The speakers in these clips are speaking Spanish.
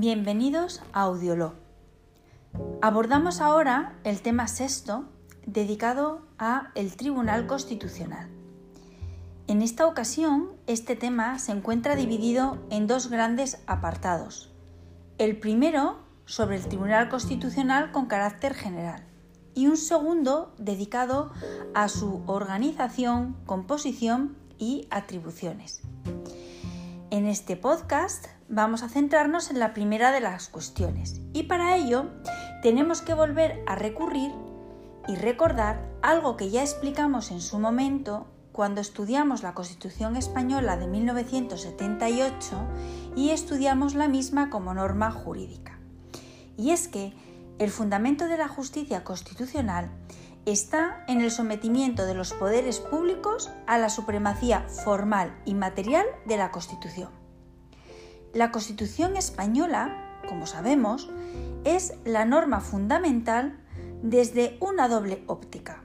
Bienvenidos a Audiolog. Abordamos ahora el tema sexto dedicado a el Tribunal Constitucional. En esta ocasión, este tema se encuentra dividido en dos grandes apartados. El primero sobre el Tribunal Constitucional con carácter general y un segundo dedicado a su organización, composición y atribuciones. En este podcast vamos a centrarnos en la primera de las cuestiones y para ello tenemos que volver a recurrir y recordar algo que ya explicamos en su momento cuando estudiamos la Constitución española de 1978 y estudiamos la misma como norma jurídica. Y es que el fundamento de la justicia constitucional está en el sometimiento de los poderes públicos a la supremacía formal y material de la Constitución. La Constitución española, como sabemos, es la norma fundamental desde una doble óptica.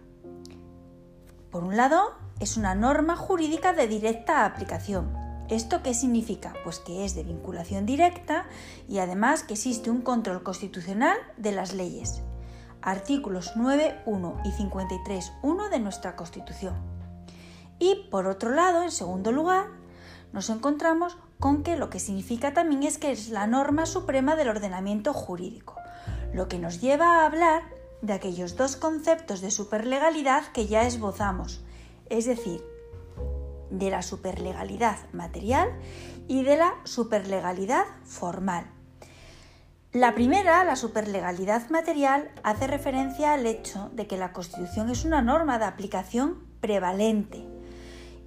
Por un lado, es una norma jurídica de directa aplicación. ¿Esto qué significa? Pues que es de vinculación directa y además que existe un control constitucional de las leyes artículos 9.1 y 53.1 de nuestra Constitución. Y por otro lado, en segundo lugar, nos encontramos con que lo que significa también es que es la norma suprema del ordenamiento jurídico, lo que nos lleva a hablar de aquellos dos conceptos de superlegalidad que ya esbozamos, es decir, de la superlegalidad material y de la superlegalidad formal. La primera, la superlegalidad material, hace referencia al hecho de que la Constitución es una norma de aplicación prevalente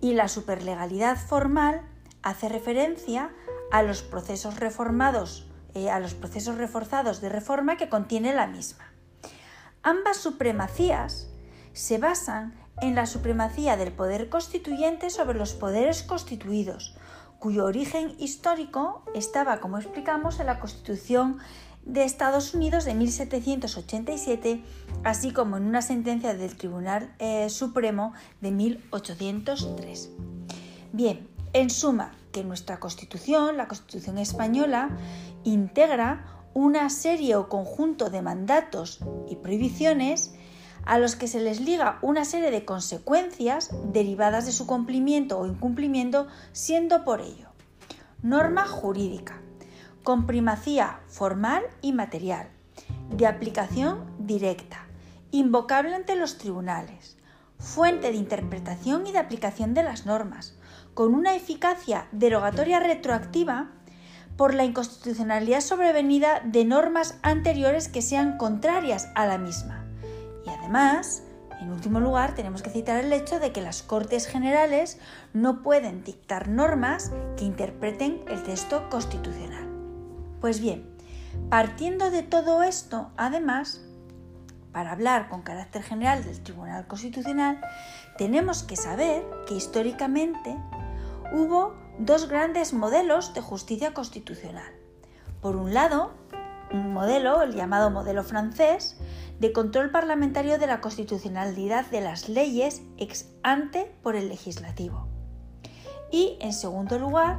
y la superlegalidad formal hace referencia a los procesos reformados, eh, a los procesos reforzados de reforma que contiene la misma. Ambas supremacías se basan en la supremacía del poder constituyente sobre los poderes constituidos, cuyo origen histórico estaba, como explicamos, en la Constitución de Estados Unidos de 1787, así como en una sentencia del Tribunal eh, Supremo de 1803. Bien, en suma, que nuestra Constitución, la Constitución española, integra una serie o conjunto de mandatos y prohibiciones a los que se les liga una serie de consecuencias derivadas de su cumplimiento o incumplimiento, siendo por ello norma jurídica, con primacía formal y material, de aplicación directa, invocable ante los tribunales, fuente de interpretación y de aplicación de las normas, con una eficacia derogatoria retroactiva por la inconstitucionalidad sobrevenida de normas anteriores que sean contrarias a la misma y además, en último lugar, tenemos que citar el hecho de que las Cortes Generales no pueden dictar normas que interpreten el texto constitucional. Pues bien, partiendo de todo esto, además, para hablar con carácter general del Tribunal Constitucional, tenemos que saber que históricamente hubo dos grandes modelos de justicia constitucional. Por un lado, un modelo, el llamado modelo francés, de control parlamentario de la constitucionalidad de las leyes ex ante por el legislativo. Y, en segundo lugar,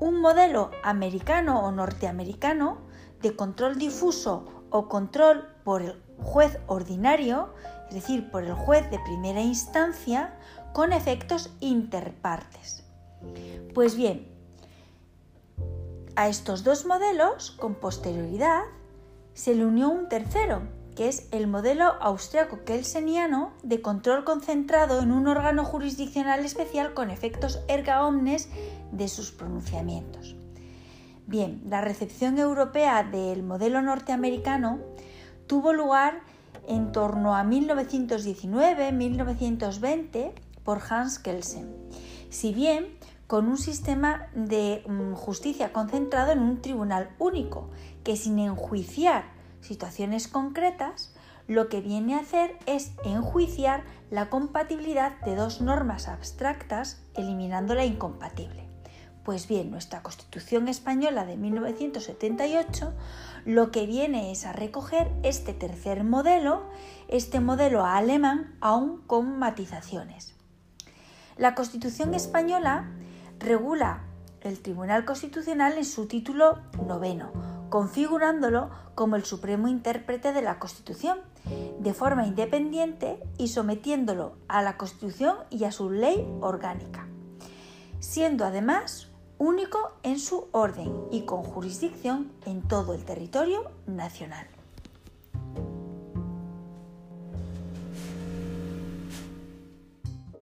un modelo americano o norteamericano de control difuso o control por el juez ordinario, es decir, por el juez de primera instancia, con efectos interpartes. Pues bien, a estos dos modelos, con posterioridad, se le unió un tercero, que es el modelo austriaco-kelseniano de control concentrado en un órgano jurisdiccional especial con efectos erga omnes de sus pronunciamientos. Bien, la recepción europea del modelo norteamericano tuvo lugar en torno a 1919-1920 por Hans Kelsen, si bien con un sistema de mm, justicia concentrado en un tribunal único, que sin enjuiciar situaciones concretas, lo que viene a hacer es enjuiciar la compatibilidad de dos normas abstractas, eliminando la incompatible. Pues bien, nuestra Constitución española de 1978 lo que viene es a recoger este tercer modelo, este modelo alemán, aún con matizaciones. La Constitución española regula el Tribunal Constitucional en su título noveno, configurándolo como el supremo intérprete de la Constitución, de forma independiente y sometiéndolo a la Constitución y a su ley orgánica, siendo además único en su orden y con jurisdicción en todo el territorio nacional.